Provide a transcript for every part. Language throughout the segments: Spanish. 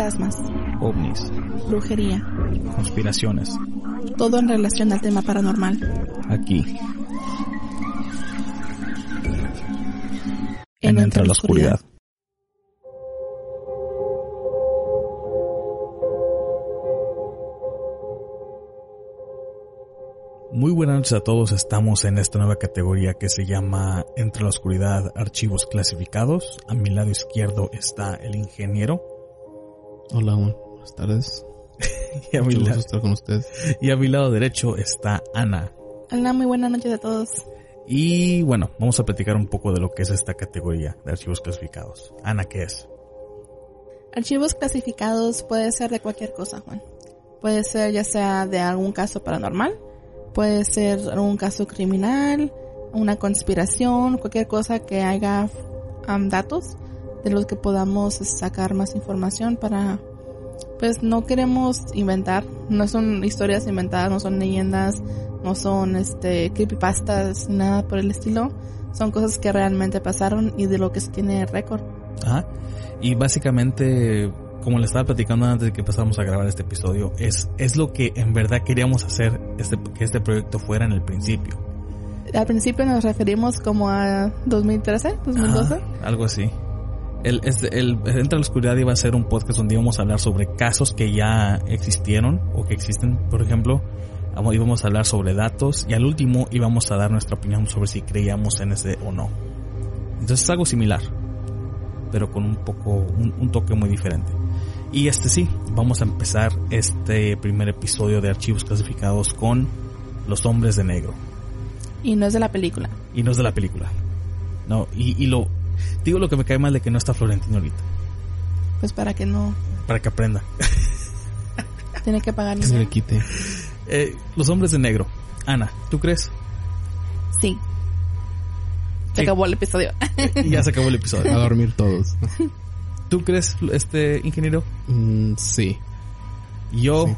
fantasmas, ovnis, brujería, conspiraciones. todo en relación al tema paranormal. Aquí, En en Entre la Oscuridad. Muy buenas noches a todos, estamos en esta nueva categoría que se llama Entre la Oscuridad, Archivos Clasificados. A mi lado izquierdo está el ingeniero Hola, buenas tardes. y a mi, Mucho la- gusto estar con ustedes. y a mi lado derecho está Ana. Hola, muy buenas noches a todos. Y bueno, vamos a platicar un poco de lo que es esta categoría de archivos clasificados. Ana, ¿qué es? Archivos clasificados puede ser de cualquier cosa, Juan. Puede ser ya sea de algún caso paranormal, puede ser algún caso criminal, una conspiración, cualquier cosa que haya am, datos de los que podamos sacar más información para pues no queremos inventar, no son historias inventadas, no son leyendas, no son este creepypastas, nada por el estilo, son cosas que realmente pasaron y de lo que se tiene récord. Ajá. Y básicamente, como le estaba platicando antes de que empezáramos a grabar este episodio, es, es lo que en verdad queríamos hacer este, que este proyecto fuera en el principio. Al principio nos referimos como a 2013, 2012. Ajá, algo así. El, el, Entre la Oscuridad iba a ser un podcast donde íbamos a hablar sobre casos que ya existieron o que existen, por ejemplo. Íbamos a hablar sobre datos y al último íbamos a dar nuestra opinión sobre si creíamos en ese o no. Entonces es algo similar, pero con un poco, un, un toque muy diferente. Y este sí, vamos a empezar este primer episodio de Archivos Clasificados con Los Hombres de Negro. Y no es de la película. Y no es de la película. No, y, y lo, digo lo que me cae mal de que no está Florentino ahorita. Pues para que no Para que aprenda. tiene que pagar Que se le quite. Eh, los hombres de negro. Ana, ¿tú crees? Sí. Se acabó el episodio. Y ya se acabó el A episodio. dormir todos. ¿Tú crees, este ingeniero? Mm, sí. Yo, Sí.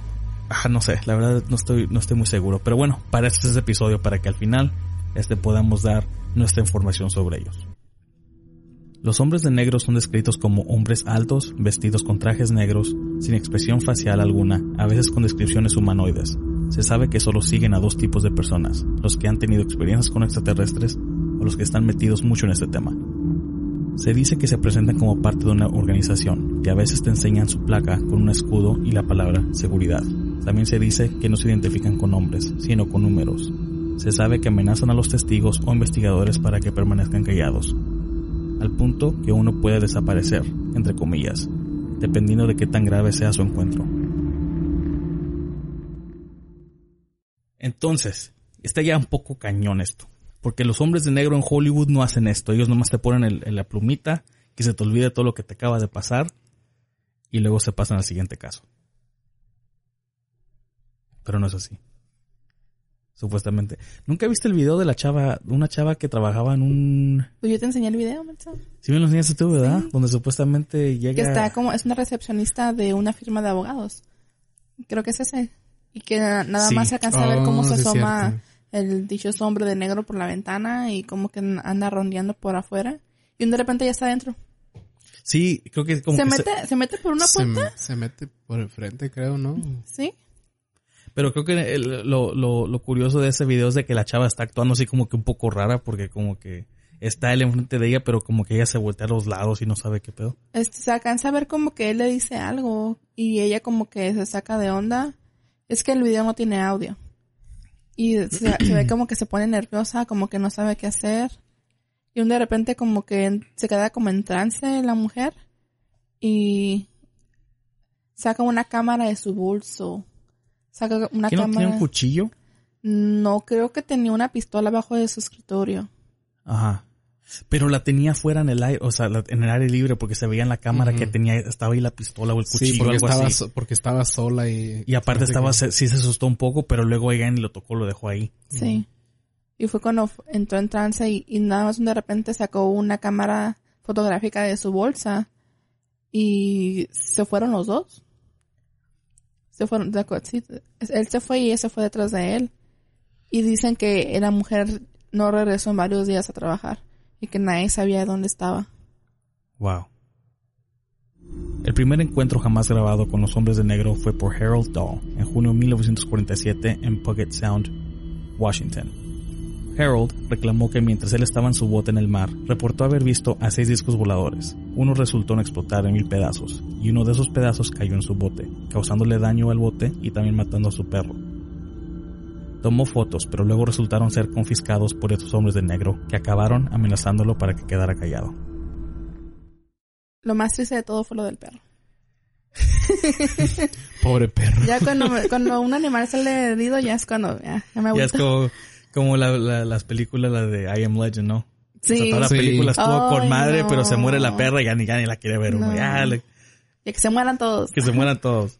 ah, no sé, la verdad no estoy, no estoy muy seguro. Pero bueno, para este es ese episodio, para que al final este, podamos dar nuestra información sobre ellos. Los hombres de negro son descritos como hombres altos, vestidos con trajes negros, sin expresión facial alguna, a veces con descripciones humanoides. Se sabe que solo siguen a dos tipos de personas, los que han tenido experiencias con extraterrestres o los que están metidos mucho en este tema. Se dice que se presentan como parte de una organización, que a veces te enseñan su placa con un escudo y la palabra seguridad. También se dice que no se identifican con nombres, sino con números. Se sabe que amenazan a los testigos o investigadores para que permanezcan callados, al punto que uno puede desaparecer, entre comillas, dependiendo de qué tan grave sea su encuentro. Entonces, está ya un poco cañón esto. Porque los hombres de negro en Hollywood no hacen esto. Ellos nomás te ponen el- la plumita, que se te olvide todo lo que te acaba de pasar, y luego se pasan al siguiente caso. Pero no es así. Supuestamente. ¿Nunca viste el video de la chava, una chava que trabajaba en un... Pues yo te enseñé el video, Mensa. Si me lo enseñaste tú, ¿verdad? Sí. Donde supuestamente llega... Que está como, es una recepcionista de una firma de abogados. Creo que es ese. Y que na- nada Sí. más se alcanza a ver cómo Oh, se sí asoma el dichoso hombre de negro por la ventana y como que anda rondeando por afuera. Y de repente ya está adentro. Sí, creo que como Se que mete, se... mete por una se, puerta. se mete por el frente, creo, ¿no? Sí. Pero creo que lo, lo, lo curioso de ese video es de que la chava está actuando así como que un poco rara porque como que está él enfrente de ella, pero como que ella se voltea a los lados y no sabe qué pedo. Este, se alcanza a ver como que él le dice algo y ella como que se saca de onda. Es que el video no tiene audio. Y se, se ve como que se pone nerviosa, como que no sabe qué hacer. Y un de repente como que se queda como en trance la mujer y saca una cámara de su bolso. Saca una ¿Quién no cámara. tenía un cuchillo? No, creo que tenía una pistola abajo de su escritorio. Ajá. Pero la tenía fuera en el aire, o sea, la- en el aire libre porque se veía en la cámara que tenía, estaba ahí la pistola o el cuchillo Sí, o algo estaba, así. so- porque estaba sola y... Y aparte estaba, que- se- sí se asustó un poco, pero luego alguien lo tocó, lo dejó ahí. Sí. Y fue cuando entró en trance y, y nada más de repente sacó una cámara fotográfica de su bolsa y se fueron los dos. Se fueron, sí, él se fue y ella se fue detrás de él. Y dicen que la mujer no regresó en varios días a trabajar y que nadie sabía dónde estaba. Wow. El primer encuentro jamás grabado con los hombres de negro fue por Harold Dahl en junio de 1947 en Puget Sound, Washington. Harold reclamó que mientras él estaba en su bote en el mar, reportó haber visto a seis discos voladores. Uno resultó en explotar en mil pedazos, y uno de esos pedazos cayó en su bote, causándole daño al bote y también matando a su perro. Tomó fotos, pero luego resultaron ser confiscados por estos hombres de negro, que acabaron amenazándolo para que quedara callado. Lo más triste de todo fue lo del perro. Pobre perro. Ya cuando, cuando un animal sale herido, ya es cuando ya, ya me Ya es como, como la- la- las películas, la de I Am Legend, ¿no? O sea, Sí, toda la Sí. película estuvo con madre, no. pero se muere la perra y ya ni, ya ni la quiere ver uno. No. Ya, le- y que se mueran todos. que se mueran todos.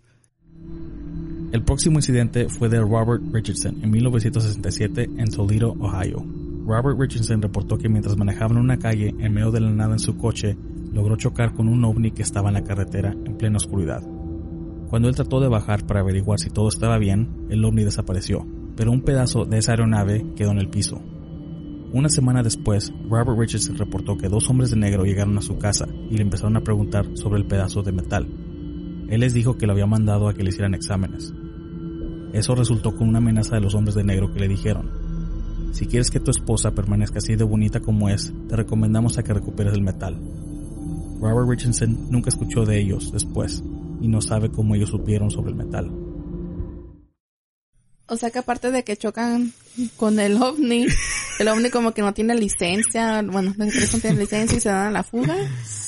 El próximo incidente fue de Robert Richardson en 1967 en Toledo, Ohio. Robert Richardson reportó que mientras manejaba en una calle en medio de la nada en su coche, logró chocar con un ovni que estaba en la carretera en plena oscuridad. Cuando él trató de bajar para averiguar si todo estaba bien, el ovni desapareció, pero un pedazo de esa aeronave quedó en el piso. Una semana después, Robert Richardson reportó que dos hombres de negro llegaron a su casa y le empezaron a preguntar sobre el pedazo de metal. Él les dijo que lo había mandado a que le hicieran exámenes. Eso resultó con una amenaza de los hombres de negro que le dijeron, si quieres que tu esposa permanezca así de bonita como es, te recomendamos a que recuperes el metal. Robert Richardson nunca escuchó de ellos después y no sabe cómo ellos supieron sobre el metal. O sea que aparte de que chocan con el ovni, el ovni como que no tiene licencia, bueno, los tres no tienen licencia y se dan a la fuga,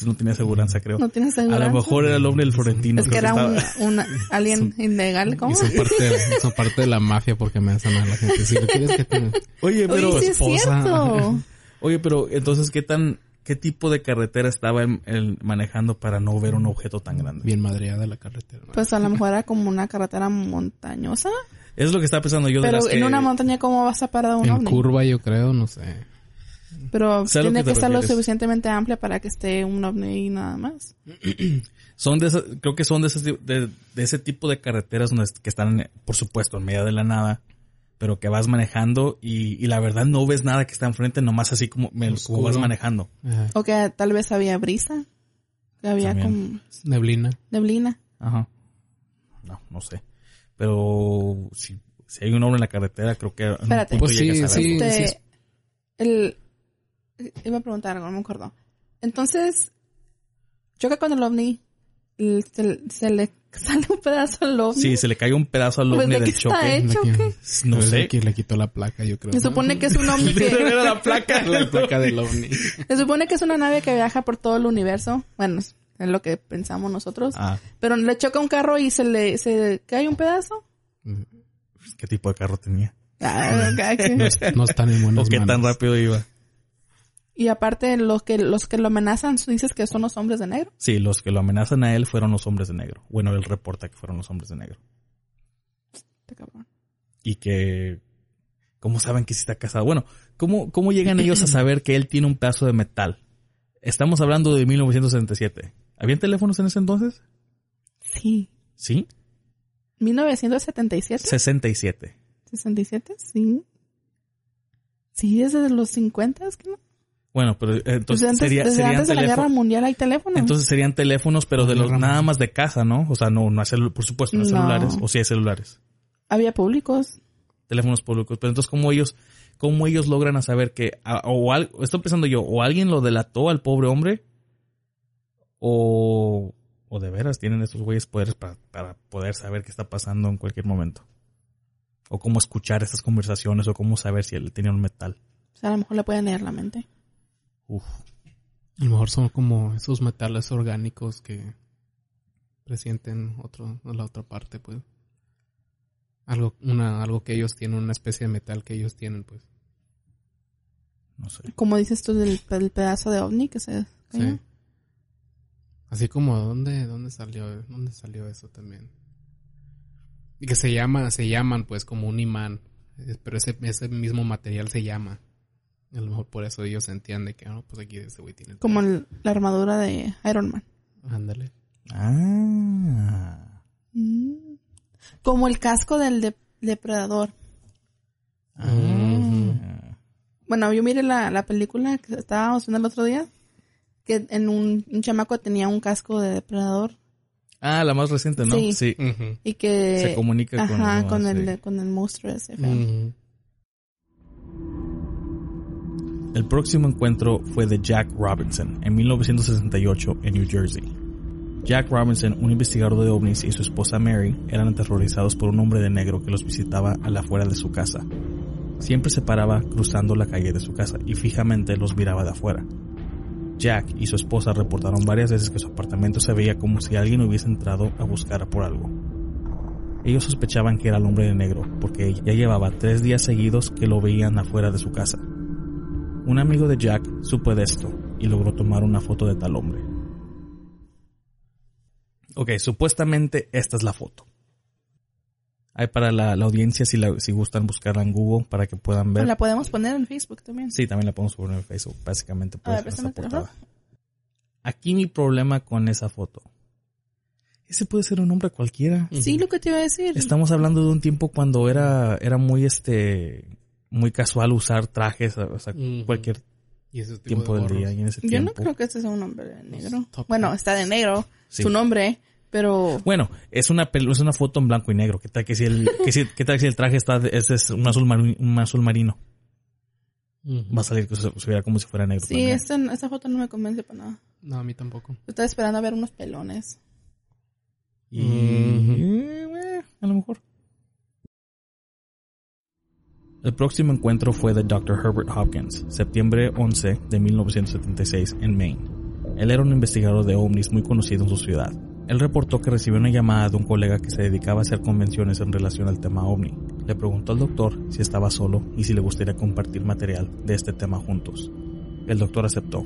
No tenía aseguranza, creo. no tiene A seguridad. lo mejor era el hombre del Florentino. Es que era un, estaba- un alien ilegal, ¿cómo? Y son parte, son parte de la mafia porque me hacen a la gente. Si lo quieres que te... Oye, pero... Oye, sí es esposa. cierto. Oye, pero entonces, ¿qué tan... ¿Qué tipo de carretera estaba él- él manejando para no ver un objeto tan grande? Bien madreada la carretera. ¿no? Pues a lo mejor era como una carretera montañosa, Es lo que estaba pensando yo de pero las en que- una montaña cómo vas a parar a un en ovni. curva yo creo, no sé. Pero tiene que que, estar lo suficientemente amplia para que esté un ovni y nada más. Son de esas, creo que son de de ese tipo de carreteras donde, que están, por supuesto, en medio de la nada, pero que vas manejando y, y la verdad no ves nada que está enfrente, nomás así como, me- como vas manejando. Ajá. O que tal vez había brisa, que había También. como Neblina. neblina. Ajá. No, no sé. Pero si, si hay un hombre en la carretera, creo que en un Espérate. punto Pues sí, llegas a ver. sí. Este, el, iba a preguntar algo, no me acuerdo. Entonces, choca con el ovni, el- se, se le sale un pedazo al ovni. Sí, se le cayó un pedazo al Pues, ovni ¿de qué del está choque. hecho? De o que- qué? No Pues sé. de que le quitó la placa, yo creo. Se supone que es un ovni que, la placa. la placa del ovni. se supone que es una nave que viaja por todo el universo. Bueno, es lo que pensamos nosotros. Ah, Pero le choca un carro y se le, se cae un pedazo. ¿qué tipo de carro tenía? Ah, cada quien. No, no están en buenas ¿O qué tan rápido iba? Y aparte, los que, los que lo amenazan, dices que son los hombres de negro. Sí, los que lo amenazan a él fueron los hombres de negro. Bueno, él reporta que fueron los hombres de negro. Este cabrón. Y que... ¿Cómo saben que sí está casado? Bueno, ¿cómo, ¿cómo llegan ellos a saber que él tiene un pedazo de metal? Estamos hablando de 1967. ¿Habían teléfonos en ese entonces? Sí. Sí. 1977. 67. 67, sí. Sí, desde los 50, ¿qué no? Bueno, pero eh, Pues entonces antes, sería, desde serían antes de la guerra mundial hay teléfonos. Entonces serían teléfonos, pero de los nada más de casa, ¿no? O sea, no, no hay por supuesto, no hay No. celulares. O sí hay celulares. Había públicos. teléfonos públicos. Pero entonces, ¿cómo ellos, cómo ellos logran a saber que, a- o al- estoy pensando yo, o alguien lo delató al pobre hombre, o, o de veras tienen estos güeyes poderes para, para poder saber qué está pasando en cualquier momento. O cómo escuchar estas conversaciones, o cómo saber si él tenía un metal. O sea, a lo mejor le pueden leer la mente. Uf. A lo mejor son como esos metales orgánicos que presienten otro, la otra parte, pues. Algo, una, algo que ellos tienen, una especie de metal que ellos tienen, pues. No sé. Como dices tú del, del pedazo de ovni que se. Sí. Así como, ¿dónde, dónde salió, dónde salió eso también? Y que se llama, se llaman pues como un imán. Pero ese, ese mismo material se llama. A lo mejor por eso ellos entienden que, ah, pues aquí ese güey tiene. Como el- la armadura de Iron Man. Ándale. Ah. Mm. Como el casco del de- depredador. Ah. Bueno, yo miré la, la película que estábamos viendo el otro día. Que en un, un chamaco tenía un casco de depredador. Ah, la más reciente, ¿no? Sí. Y que... Se comunica con Ajá, el- con, sí. el, con el monstruo ese. feo. El próximo encuentro fue de Jack Robinson en 1968 en New Jersey. Jack Robinson, un investigador de ovnis y su esposa Mary eran aterrorizados por un hombre de negro que los visitaba a la afuera de su casa. Siempre se paraba cruzando la calle de su casa y fijamente los miraba de afuera. Jack y su esposa reportaron varias veces que su apartamento se veía como si alguien hubiese entrado a buscar por algo. Ellos sospechaban que era el hombre de negro porque ya llevaba tres días seguidos que lo veían afuera de su casa. Un amigo de Jack supo de esto y logró tomar una foto de tal hombre. Ok, supuestamente esta es la foto. Hay para la, la audiencia si, la- si gustan buscarla en Google para que puedan ver. La podemos poner en Facebook también. Sí, también la podemos poner en Facebook, básicamente por A ver, esa portada. Aquí mi problema con esa foto. Ese puede ser un hombre cualquiera. Sí, lo que te iba a decir. Estamos hablando de un tiempo cuando era, era muy este muy casual usar trajes, o sea, Ujú. cualquier Y ese tipo tiempo de del día y en ese Yo tiempo. no creo que este sea un hombre negro. Bueno, está de negro, Sí. su nombre, pero Bueno, es una es una foto en blanco y negro. ¿Qué tal que si el que si, qué tal si el traje está de- es, es un azul marino, un azul marino? Va a salir que se, se viera como si fuera negro. sí, esta, esta foto no me convence para nada. No, a mí tampoco. Estaba esperando a ver unos pelones. Y eh, a lo mejor. El próximo encuentro fue de Dr. Herbert Hopkins, septiembre 11 de 1976 en Maine. Él era un investigador de ovnis muy conocido en su ciudad. Él reportó que recibió una llamada de un colega que se dedicaba a hacer convenciones en relación al tema ovni. Le preguntó al doctor si estaba solo y si le gustaría compartir material de este tema juntos. El doctor aceptó.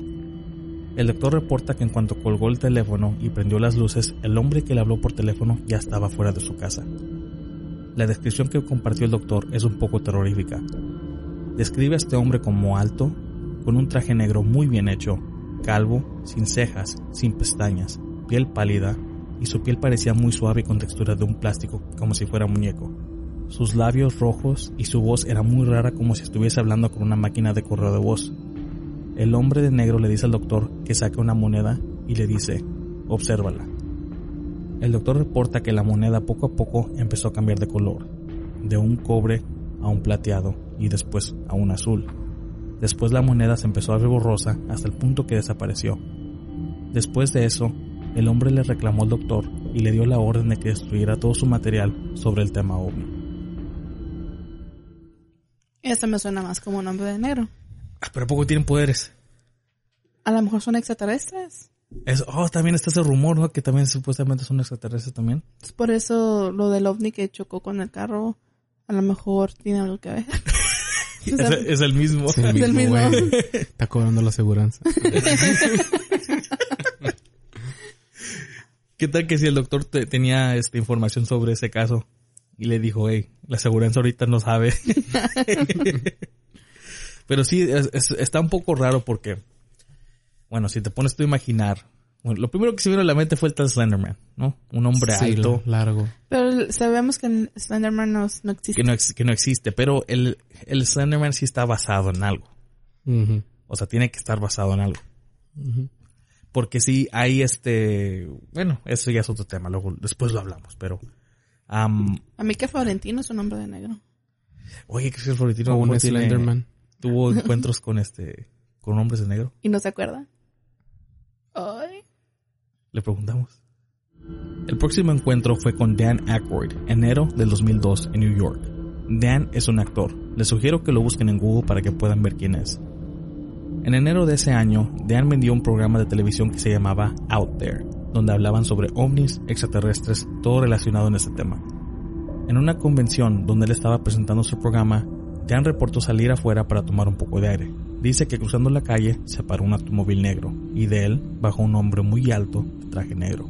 El doctor reporta que en cuanto colgó el teléfono y prendió las luces, el hombre que le habló por teléfono ya estaba fuera de su casa. La descripción que compartió el doctor es un poco terrorífica. Describe a este hombre como alto, con un traje negro muy bien hecho, calvo, sin cejas, sin pestañas, piel pálida, y su piel parecía muy suave con textura de un plástico, como si fuera muñeco. Sus labios rojos y su voz era muy rara como si estuviese hablando con una máquina de correo de voz. El hombre de negro le dice al doctor que saque una moneda y le dice, obsérvala. El doctor reporta que la moneda poco a poco empezó a cambiar de color, de un cobre a un plateado y después a un azul. Después la moneda se empezó a ver borrosa hasta el punto que desapareció. Después de eso, el hombre le reclamó al doctor y le dio la orden de que destruyera todo su material sobre el tema ovni. Este me suena más como un hombre de negro. Ah, pero poco tienen poderes. A lo mejor son extraterrestres. Es, oh, también está ese rumor, ¿no? Que también supuestamente son extraterrestres también. Es por eso lo del ovni que chocó con el carro, a lo mejor tiene algo que ver. O sea, Es, es el mismo. Es el Es el mismo, mismo. güey. Está cobrando la aseguranza. ¿Qué tal que si el doctor te- tenía esta información sobre ese caso y le dijo, hey, la aseguranza ahorita no sabe? Pero sí, es- es- está un poco raro porque, bueno, si te pones tú a imaginar, bueno, lo primero que se vino a la mente fue el tal Slenderman, ¿no? Un hombre Sí, alto largo. Pero sabemos que el Slenderman no, no existe. que no, ex- que no existe, pero el, el Slenderman sí está basado en algo. O sea, tiene que estar basado en algo. Porque sí hay este, bueno, eso ya es otro tema, luego después lo hablamos, pero am, A mí que Florentino es un hombre de negro. oye, que Florentino O un ¿cómo tiene- Slenderman. tuvo encuentros con este con hombres de negro. ¿Y no se acuerda? Ay. Le preguntamos. El próximo encuentro fue con Dan Aykroyd, enero del 2002 en New York. Dan es un actor. Les sugiero que lo busquen en Google para que puedan ver quién es. En enero de ese año, Dan vendió un programa de televisión que se llamaba Out There, donde hablaban sobre ovnis, extraterrestres, todo relacionado en este tema. En una convención donde él estaba presentando su programa, Dan reportó salir afuera para tomar un poco de aire. Dice que cruzando la calle se paró un automóvil negro y de él bajó un hombre muy alto de traje negro.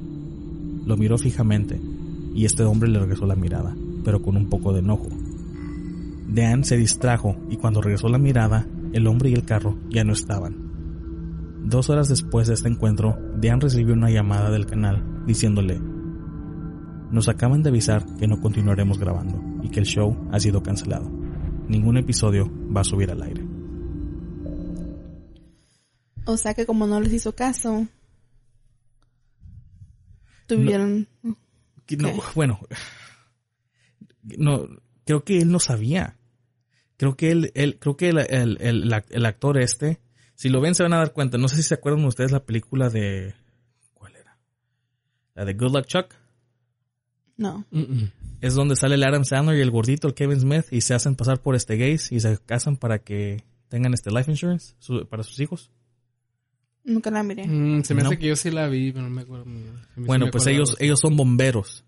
Lo miró fijamente y este hombre le regresó la mirada, pero con un poco de enojo. Dan se distrajo y cuando regresó la mirada, el hombre y el carro ya no estaban. Dos horas después de este encuentro, Dan recibió una llamada del canal diciéndole, nos acaban de avisar que no continuaremos grabando y que el show ha sido cancelado. Ningún episodio va a subir al aire. O sea que como no les hizo caso, tuvieron... No, bueno, no, creo que él no sabía. Creo que él, él creo que el, el, el, el actor este, si lo ven se van a dar cuenta. No sé si se acuerdan ustedes la película de, ¿cuál era? La de Good Luck Chuck. No. Es donde sale el Adam Sandler y el gordito, el Kevin Smith, y se hacen pasar por este gays y se casan para que tengan este life insurance su- para sus hijos. Nunca la miré. Mm, se me No. hace que yo sí la vi, pero no me acuerdo. muy bien. Sí me- Bueno, me pues ellos, ellos son bomberos.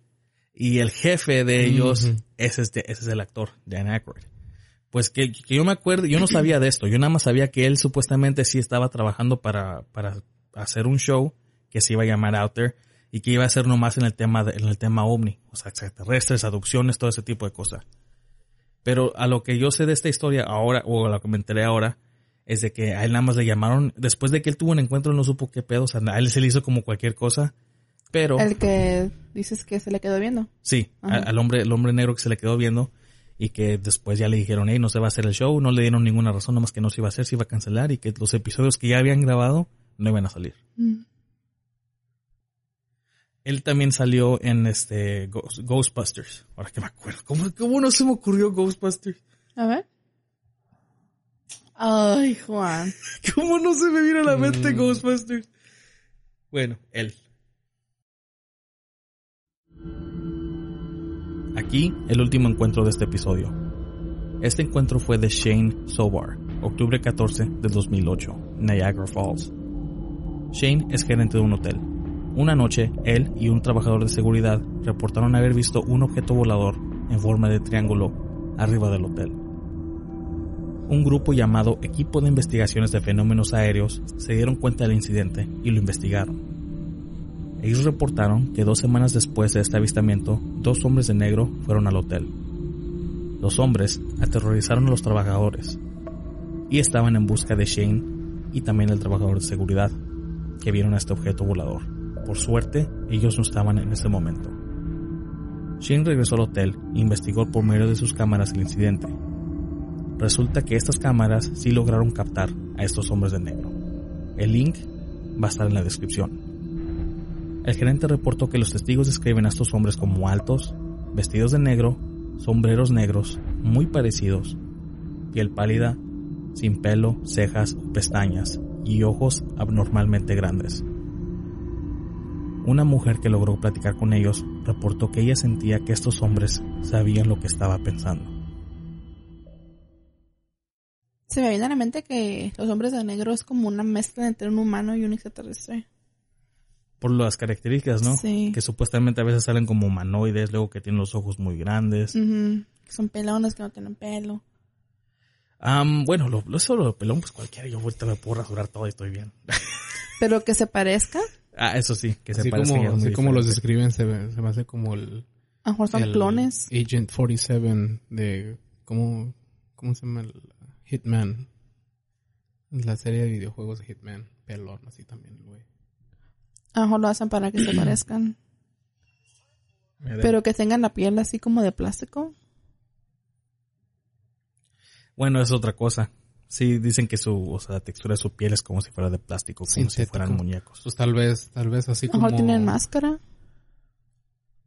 Y el jefe de ellos, es de- ese es el actor, Dan Aykroyd. Pues que, que yo me acuerdo, yo no sabía de esto. Yo nada más sabía que él supuestamente sí estaba trabajando para, para hacer un show que se iba a llamar Out There y que iba a ser nomás en el tema, de- en el tema ovni. O sea, extraterrestres, adopciones, todo ese tipo de cosas. Pero a lo que yo sé de esta historia ahora, o a lo que me enteré ahora, es de que a él nada más le llamaron, después de que él tuvo un encuentro, no supo qué pedo, o sea, a él se le hizo como cualquier cosa, pero El que dices que se le quedó viendo. sí, Ajá. al hombre, el hombre negro que se le quedó viendo y que después ya le dijeron, hey, no se va a hacer el show, no le dieron ninguna razón, nada más que no se iba a hacer, se iba a cancelar y que los episodios que ya habían grabado no iban a salir. Mm. Él también salió en este Ghost- Ghostbusters. Ahora que me acuerdo, ¿cómo, cómo no se me ocurrió Ghostbusters? A ver. Ay, Juan. ¿Cómo no se me vino a la mente Mm. Ghostbusters? Bueno, él. Aquí, el último encuentro de este episodio. Este encuentro fue de Shane Sobar, octubre 14 del 2008, Niagara Falls. Shane es gerente de un hotel. Una noche, él y un trabajador de seguridad reportaron haber visto un objeto volador en forma de triángulo arriba del hotel un grupo llamado Equipo de Investigaciones de Fenómenos Aéreos se dieron cuenta del incidente y lo investigaron. Ellos reportaron que dos semanas después de este avistamiento, dos hombres de negro fueron al hotel. Los hombres aterrorizaron a los trabajadores y estaban en busca de Shane y también el trabajador de seguridad que vieron a este objeto volador. Por suerte, ellos no estaban en ese momento. Shane regresó al hotel e investigó por medio de sus cámaras el incidente Resulta que estas cámaras sí lograron captar a estos hombres de negro. El link va a estar en la descripción. El gerente reportó que los testigos describen a estos hombres como altos, vestidos de negro, sombreros negros, muy parecidos, piel pálida, sin pelo, cejas o pestañas y ojos abnormalmente grandes. Una mujer que logró platicar con ellos reportó que ella sentía que estos hombres sabían lo que estaba pensando. Se me viene a la mente que los hombres de negro es como una mezcla entre un humano y un extraterrestre. Por las características, ¿no? Sí. Que supuestamente a veces salen como humanoides, luego que tienen los ojos muy grandes. Ujú. Que son pelones que no tienen pelo. Am, bueno, lo, lo eso lo pelón, pues cualquiera, yo ahorita me puedo rasurar todo y estoy bien. Pero que se parezca. ah, eso sí, que se Así como, ya es muy así como los describen, se, ve- se me hace como el... A lo mejor son el clones. Agent 47 de... ¿Cómo, cómo se llama? El Hitman. La serie de videojuegos de Hitman. Pelón, así también, güey. A lo mejor lo hacen para que se parezcan. Pero que tengan la piel así como de plástico. Bueno, es otra cosa. Sí, dicen que su, o sea, la textura de su piel es como si fuera de plástico, como si Sintético. fueran muñecos. Pues tal vez, tal vez así A lo como... mejor tienen máscara.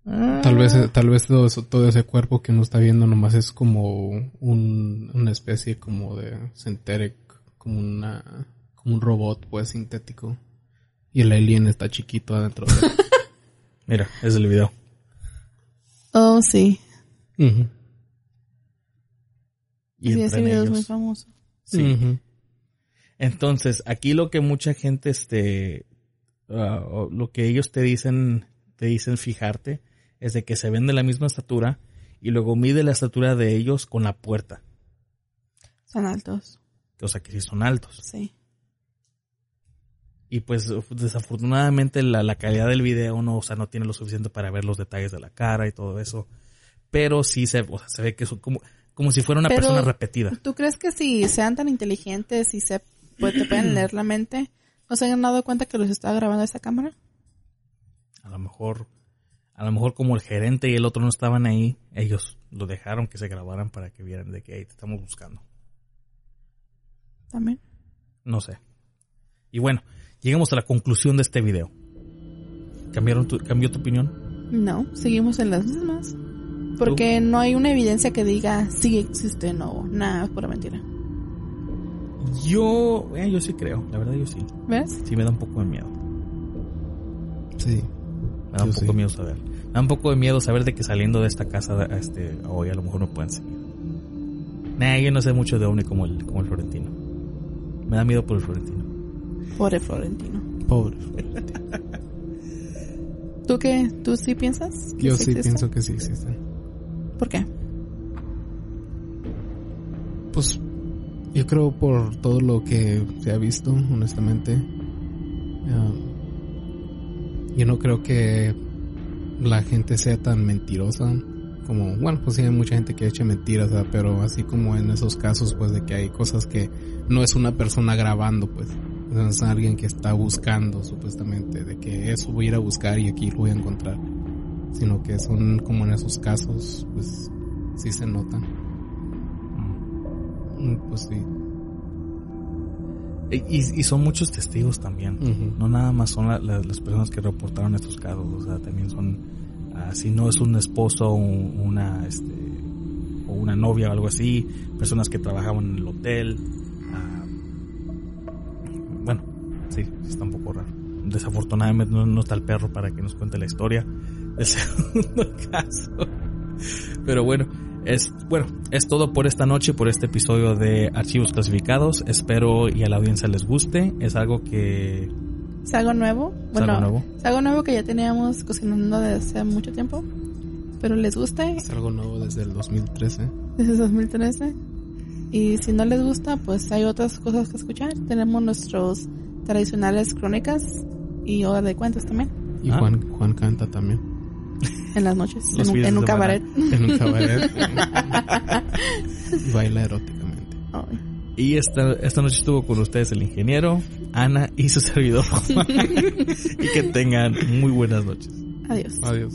Tal vez, tal vez todo, eso- todo ese cuerpo que uno está viendo nomás es como un, una especie como de synthetic, como una, como un robot pues sintético. Y el alien está chiquito adentro de Mira, es el video. Oh, sí. Y sí, ese video es muy ellos. famoso. Sí. Entonces, aquí lo que mucha gente, este, ah, lo que ellos te dicen, te dicen fijarte, es de que se ven de la misma estatura y luego mide la estatura de ellos con la puerta. Son altos. O sea, que sí son altos. Sí. Y pues, desafortunadamente, la, la calidad del video no, o sea, no tiene lo suficiente para ver los detalles de la cara y todo eso. Pero sí se, o sea, se ve que son como, como si fuera una Pero- persona repetida. ¿Tú crees que si sean tan inteligentes y se pues, te pueden leer la mente, no se hayan dado cuenta que los estaba grabando esa cámara? A lo mejor, a lo mejor como el gerente y el otro no estaban ahí, ellos lo dejaron que se grabaran para que vieran de que "Hey, te estamos buscando. También. No sé. Y bueno, llegamos a la conclusión de este video. ¿Cambiaron tu, ¿Cambió tu opinión? No, seguimos en las mismas. Porque no hay una evidencia que diga sí existe no, nada, es pura mentira. Yo, eh, yo sí creo, la verdad yo sí. ¿Ves? Sí me da un poco de miedo. Sí. Me da un poco de miedo saber. Me da un poco de miedo saber de que saliendo de esta casa, este, hoy a lo mejor no pueden seguir. Nah, yo no sé mucho de ovni como el, como el Florentino. Me da miedo por el Florentino. Pobre Florentino. Pobre. ¿Tú qué? ¿Tú sí piensas? que Yo sí pienso que sí existen. ¿Por qué? Pues yo creo por todo lo que se ha visto, honestamente. ah, yo no creo que la gente sea tan mentirosa como, bueno, pues sí hay mucha gente que echa mentiras, ¿verdad? pero así como en esos casos, pues de que hay cosas que no es una persona grabando, pues es alguien que está buscando supuestamente, de que eso voy a ir a buscar y aquí lo voy a encontrar, sino que son como en esos casos, pues sí se notan. Mm, Pues sí. Y, y son muchos testigos también. Ujú. No nada más son la- la- las personas que reportaron estos casos, o sea, también son, ah, si no es un esposo un- una, este, o una novia o algo así, personas que trabajaban en el hotel. Sí, está un poco raro. Desafortunadamente no, no está el perro para que nos cuente la historia del segundo caso. Pero bueno, es bueno, es todo por esta noche, por este episodio de Archivos Clasificados. Espero y a la audiencia les guste. Es algo que ¿Es algo nuevo? ¿Es algo nuevo? Es algo nuevo que ya teníamos cocinando desde hace mucho tiempo. Pero les gusta Es algo nuevo desde el 2013. desde 2013. Y si no les gusta, pues hay otras cosas que escuchar. Tenemos nuestros tradicionales crónicas y hora de cuentos también. Y Ah. Juan, Juan canta también. En las noches, en un, en cabaret. En un cabaret. y baila eróticamente. Y esta, esta noche estuvo con ustedes el ingeniero, Ana y su servidor y que tengan muy buenas noches. Adiós. Adiós.